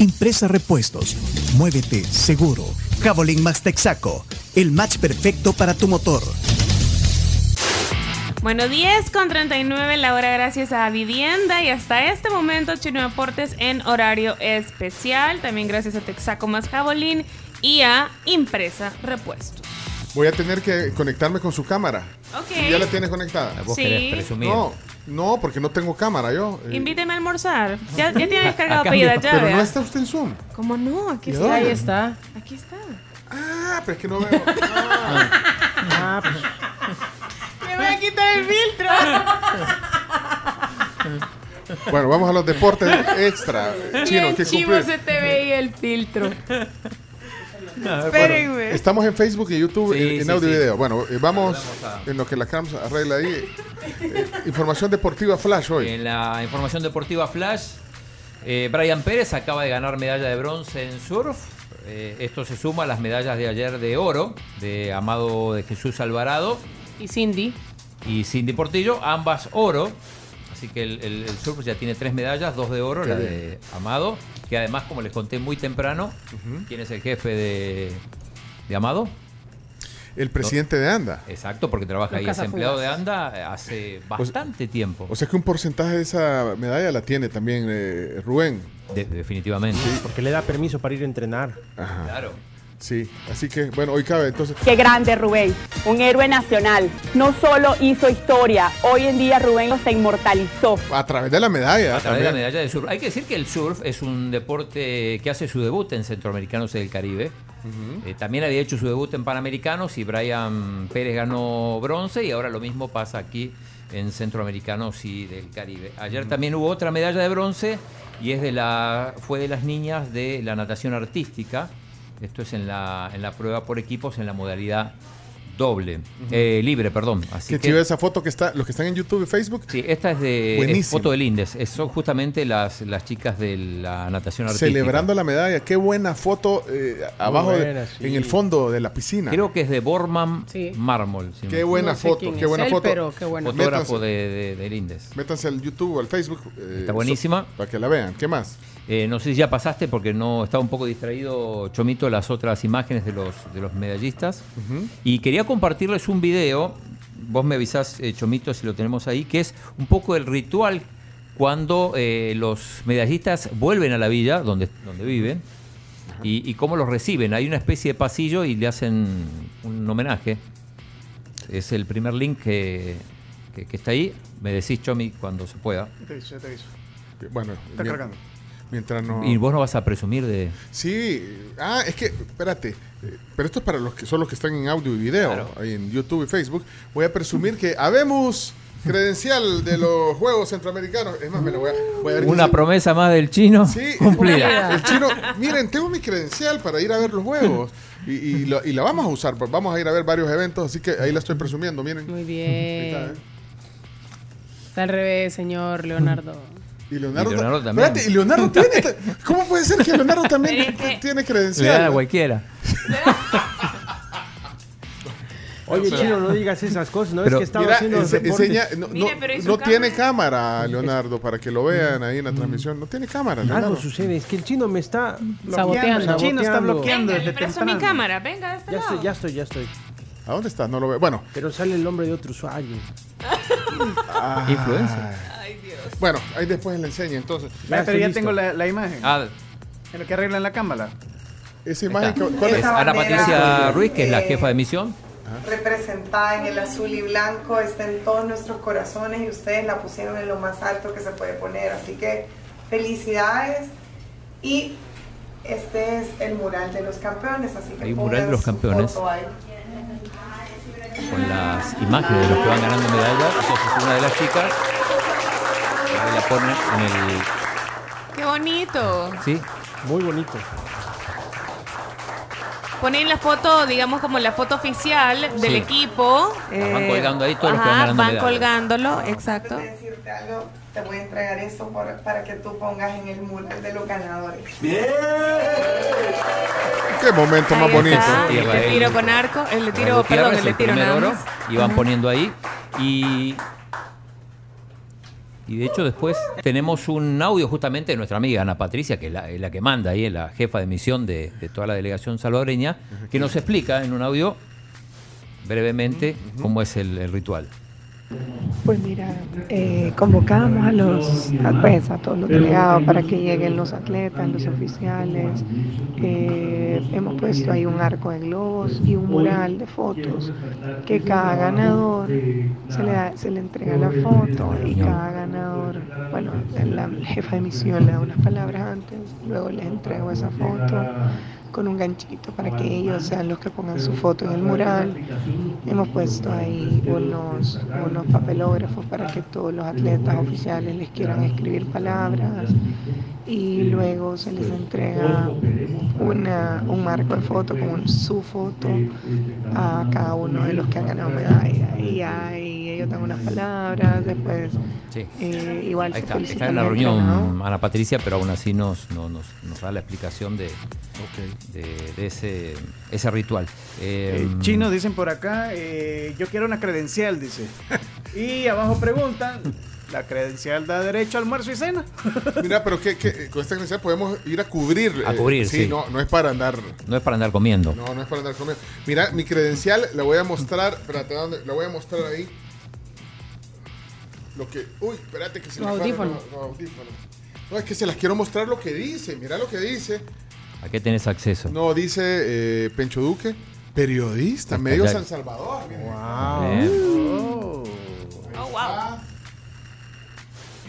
Impresa Repuestos. Muévete seguro. Javelin Max Texaco. El match perfecto para tu motor. Bueno, 10 con 39 la hora gracias a Vivienda y hasta este momento Chino Deportes en horario especial. También gracias a Texaco más Javelin y a Impresa Repuestos. Voy a tener que conectarme con su cámara. Ok. ¿Ya la tienes conectada? Vos Sí. querés presumir. No, no, porque no tengo cámara yo. Eh, Invíteme a almorzar. Ya, ya tiene descargado pedida ya, Pero no está usted en Zoom. ¿Cómo no? Aquí ¿Y está. Ahí está. Aquí está. Ah, pero es que no veo. Ah. Ah, pues, Me voy a quitar el filtro. Bueno, vamos a los deportes extra. Chino, Bien ¿qué chivo cumplir? se te veía el filtro. Bueno, Espérenme. estamos en Facebook y YouTube Sí, en, en sí, audio y sí. video. Bueno, eh, vamos Vamos a- en lo que la CAMS arregla ahí. Eh, información deportiva flash hoy. En la información deportiva Flash, eh, Brian Pérez acaba de ganar medalla de bronce en surf. Eh, esto se suma a las medallas de ayer de oro de Amado de Jesús Alvarado Y Cindy. y Cindy Portillo, ambas oro. Así que el, el- el surf ya tiene tres medallas, dos de oro, Qué la bien. de Amado, que además, como les conté muy temprano, ¿quién es el jefe de, de Amado? El presidente de ANDA. Exacto, porque trabaja Los ahí, es empleado de ANDA eh, hace bastante tiempo. O sea que un porcentaje de esa medalla la tiene también eh, Rubén. De- definitivamente. porque le da permiso para ir a entrenar. Ajá. Claro. Sí, así que bueno, hoy cabe entonces. Qué grande Rubén, un héroe nacional. No solo hizo historia, hoy en día Rubén se inmortalizó. A través de la medalla. A través de la medalla de surf. Hay que decir que el surf es un deporte que hace su debut en Centroamericanos del Caribe. Eh, también había hecho su debut en Panamericanos y Brian Pérez ganó bronce y ahora lo mismo pasa aquí en Centroamericanos y del Caribe. Ayer también hubo otra medalla de bronce y es de la fue de las niñas de la natación artística. Esto es en la, en la prueba por equipos en la modalidad doble, eh, libre, perdón. Así Qué que- chiva esa foto que está, los que están en YouTube y Facebook. Sí, esta es de es foto del Indes. Es- son justamente las, las chicas de la natación artística. Celebrando la medalla. Qué buena foto eh, abajo, de- buena, sí. en el fondo de la piscina. Creo que es de Borman Sí. Mármol. si Qué buena No sé foto, qué buena él, foto. pero qué buena. equivoco. Fotógrafo Métanse. de, de- del Indes. Métanse al YouTube o al Facebook. eh, Está buenísima. so- para que la vean. ¿Qué más? Eh, no sé si ya pasaste porque no estaba un poco distraído Chomito las otras imágenes de los, de los medallistas. Y quería compartirles un video. Vos me avisás, eh, Chomito, si lo tenemos ahí, que es un poco el ritual cuando eh, los medallistas vuelven a la villa donde, donde viven y, y cómo los reciben. Hay una especie de pasillo y le hacen un homenaje. Es el primer link que, que- que está ahí. Me decís, Chomi, cuando se pueda. Te aviso, ya te aviso. Bueno, Está cargando. Mientras no. Y vos no vas a presumir de... Sí, ah, es que, espérate, eh, pero esto es para los que son los que están en audio y video, Claro. ahí en YouTube y Facebook. Voy a presumir que habemos credencial de los Juegos Centroamericanos. Es más, me lo voy a, voy a ver Una promesa más del chino Sí, cumplida. El chino, miren, tengo mi credencial para ir a ver los juegos. Y, y lo- y la vamos a usar, pues vamos a ir a ver varios eventos, así que ahí la estoy presumiendo, miren. Muy está, bien. ¿eh? Está al revés, señor Leonardo. Y Leonardo, Y Leonardo ta- también. Espérate, y Leonardo tiene. ¿Cómo puede ser que Leonardo también Pero tiene Le credencial? a cualquiera. Oye, Chino, no digas esas cosas, ¿no? Pero- es que estaba Mira, haciendo deportes. enseña, no, Mire, no- pero ¿y su no tiene cámara? cámara, Leonardo, para que lo vean ahí en la transmisión. No tiene cámara, Algo Leonardo. sucede, es que el chino me está Saboteando. El chino está bloqueando Venga, le desde presto mi cámara. Venga, de este Ya lado. estoy, ya estoy, ya estoy. ¿A dónde estás? No lo veo. Bueno, Pero sale el nombre de otro usuario. Influencer. Bueno, ahí después le enseña. Entonces, pero ya listo. tengo la, la imagen. Ah, En lo que arreglan la cámara. esa imagen, está. ¿cuál- ¿cuál Es? Ana Patricia Ruiz, que es la Eh, jefa de misión. representada en el azul y blanco, está en todos nuestros corazones y ustedes la pusieron en lo más alto que se puede poner. Así que felicidades. Y este es el mural de los campeones. Así que Hay un mural de los campeones. con las imágenes de los que van ganando medallas. Entonces una de las chicas ahí la pone en el... Qué bonito. ¿Sí? Muy bonito. Ponen la foto, digamos como la foto oficial del Sí. equipo. Las van eh, colgando ahí todos los que van ajá, ganando van medallas. colgándolo, exacto. Antes de decirte algo, te voy a entregar esto por- para que tú pongas en el mural de los ganadores. Qué momento más Ahí bonito. está, el de Israel. tiro con arco, el de tiro, perdón, el de el tiro primer nada oro, más. y van Ajá. poniendo ahí. Y, y de hecho después tenemos un audio justamente de nuestra amiga Ana Patricia, que es la, que manda ahí, es la jefa de misión de, de toda la delegación salvadoreña, que nos explica en un audio brevemente cómo es el, el ritual. Pues mira, eh, convocamos a los a, pues, a todos los delegados para que lleguen los atletas, los oficiales. Eh, hemos puesto ahí un arco de globos y un mural de fotos que cada ganador se le, da- se le entrega la foto y cada ganador, bueno, la jefa de misión le da unas palabras antes, luego les entrego esa foto con un ganchito para que ellos sean los que pongan su foto en el mural. Hemos puesto ahí unos, unos papelógrafos para que todos los atletas oficiales les quieran escribir palabras y luego se les entrega una, un marco de foto con su foto a cada uno de los que han ganado medalla. Y ahí ellos dan unas palabras, después Sí. eh, igual Ahí se está, está en la reunión. Ana Patricia, pero aún así nos, no- nos, nos da la explicación de, de, de ese, ese ritual. Eh, Eh, Chino, dicen por acá, eh, yo quiero una credencial, dice. Y abajo preguntan, ¿la credencial da derecho a almuerzo y cena? Mira, pero que, que con esta credencial podemos ir a cubrir. A eh, cubrir, sí. No, no es para andar. No es para andar comiendo. No, no es para andar comiendo. Mira, mi credencial la voy a mostrar. Espérate, ¿dónde? La voy a mostrar ahí. Lo que. Uy, espérate que se Los me audífonos. los- los audífonos. No, es que se las quiero mostrar lo que dice. Mira lo que dice. ¿A qué tenés acceso? No, dice eh, Pencho Duque, periodista, medio San Salvador. Bien. Oh. Ah.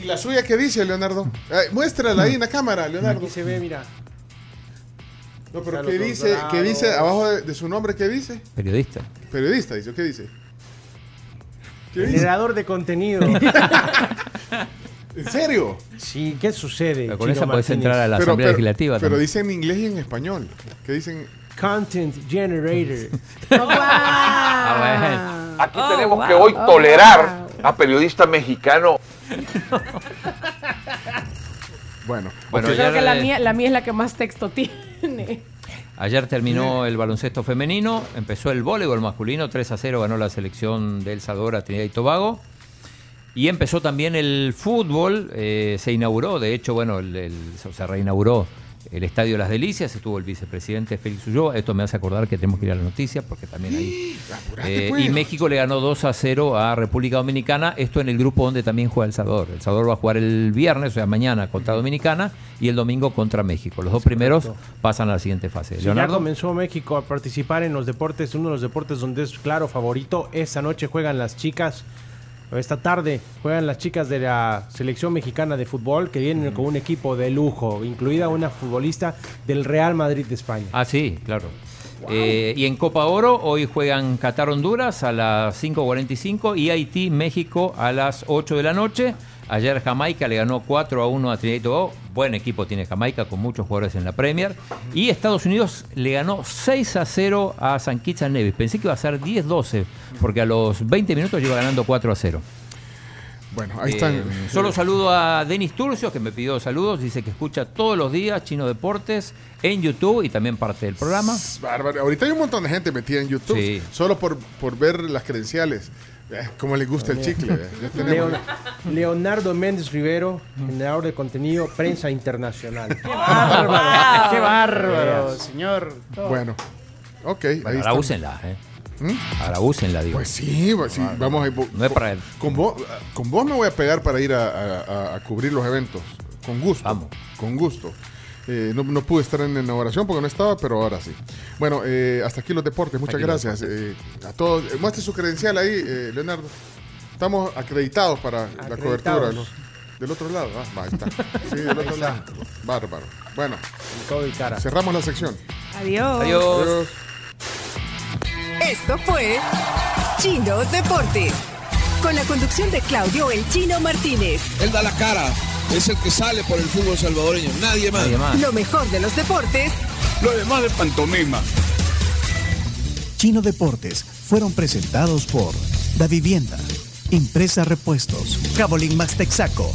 ¿Y la suya qué dice, Leonardo? Eh, muéstrala ahí en la cámara, Leonardo. Aquí se ve, mira. No, pero ¿qué dice? ¿Qué dice abajo de, de su nombre? ¿Qué dice? Periodista. Periodista, dice. ¿Qué dice? Generador de contenido. ¿En serio? Sí, ¿qué sucede? Pero con Chino esa Martínez? entrar a la Asamblea Legislativa Pero también. dice en inglés y en español. ¿Qué dicen? Content Generator. Ah, Aquí Oh, tenemos wow. que hoy Oh, tolerar a periodista mexicano Bueno, Bueno, Yo creo ayer, que la eh, mía, la mía es la que más texto tiene. Ayer terminó el baloncesto femenino, empezó el voleibol masculino, 3 a 0 ganó la selección de El Salvador a Trinidad y Tobago. Y empezó también el fútbol, eh, se inauguró, de hecho, bueno, el- el- se reinauguró el Estadio Las Delicias, estuvo el vicepresidente Félix Ulloa, esto me hace acordar que tenemos que ir a las noticias, porque también ahí... Eh, pues. y México le ganó 2 a 0 a República Dominicana, esto en el grupo donde también juega El Salvador. El Salvador va a jugar el viernes, o sea, mañana contra Dominicana, y el domingo contra México. Los dos primeros pasan a la siguiente fase. Sí, ya Leonardo. comenzó México a participar en los deportes, uno de los deportes donde es claro favorito. Esta noche juegan las chicas, esta tarde juegan las chicas de la selección mexicana de fútbol que vienen con un equipo de lujo, incluida una futbolista del Real Madrid de España. Ah, sí, claro. Eh, y en Copa Oro hoy juegan Qatar-Honduras a las 5.45 y Haití-México a las 8 de la noche. Ayer Jamaica le ganó 4 a 1 a Trinidad y Tobago. Buen equipo tiene Jamaica con muchos jugadores en la Premier. Y Estados Unidos le ganó 6 a 0 a San Kitts and Nevis. Pensé que iba a ser 10-12 porque a los 20 minutos iba ganando 4 a 0. Bueno, ahí están. Eh, solo saludo a Denis Turcios, que me pidió saludos. Dice que escucha todos los días Chino Deportes en YouTube y también parte del programa. Bárbaro. Ahorita hay un montón de gente metida en YouTube Sí. solo por, por ver las credenciales. Como les gusta el chicle. Leon- Leonardo Méndez Rivero, generador de contenido, prensa internacional. ¡Qué bárbaro! ¡Qué bárbaro, señor! Bueno, ok. ahí Bueno, ahora están. úsenla, ¿eh? ¿Mm? Ahora úsenla, digo. Pues sí, pues sí, vamos a ir. No es para él. Con vos, con vos me voy a pegar para ir a- a cubrir los eventos. Con gusto. Vamos. Con gusto. Eh, no, no pude estar en la inauguración porque no estaba, pero ahora sí. Bueno, eh, hasta aquí los deportes. Muchas Aquí gracias. Eh, a todos. Eh, muestre su credencial ahí, eh, Leonardo. Estamos acreditados para la cobertura. ¿no? Del otro lado. Ah, va, ahí está. Sí, del otro lado. Bárbaro. Bueno, Todo y cara. cerramos la sección. Adiós. Adiós. Adiós. Esto fue Chino Deportes. Con la conducción de Claudio El Chino Martínez. Él da la cara, es el que sale por el fútbol salvadoreño, nadie más. Lo mejor de los deportes Lo demás de pantomima. Chino Deportes fueron presentados por Da Vivienda, Impresa Repuestos, Cabolín Max Texaco,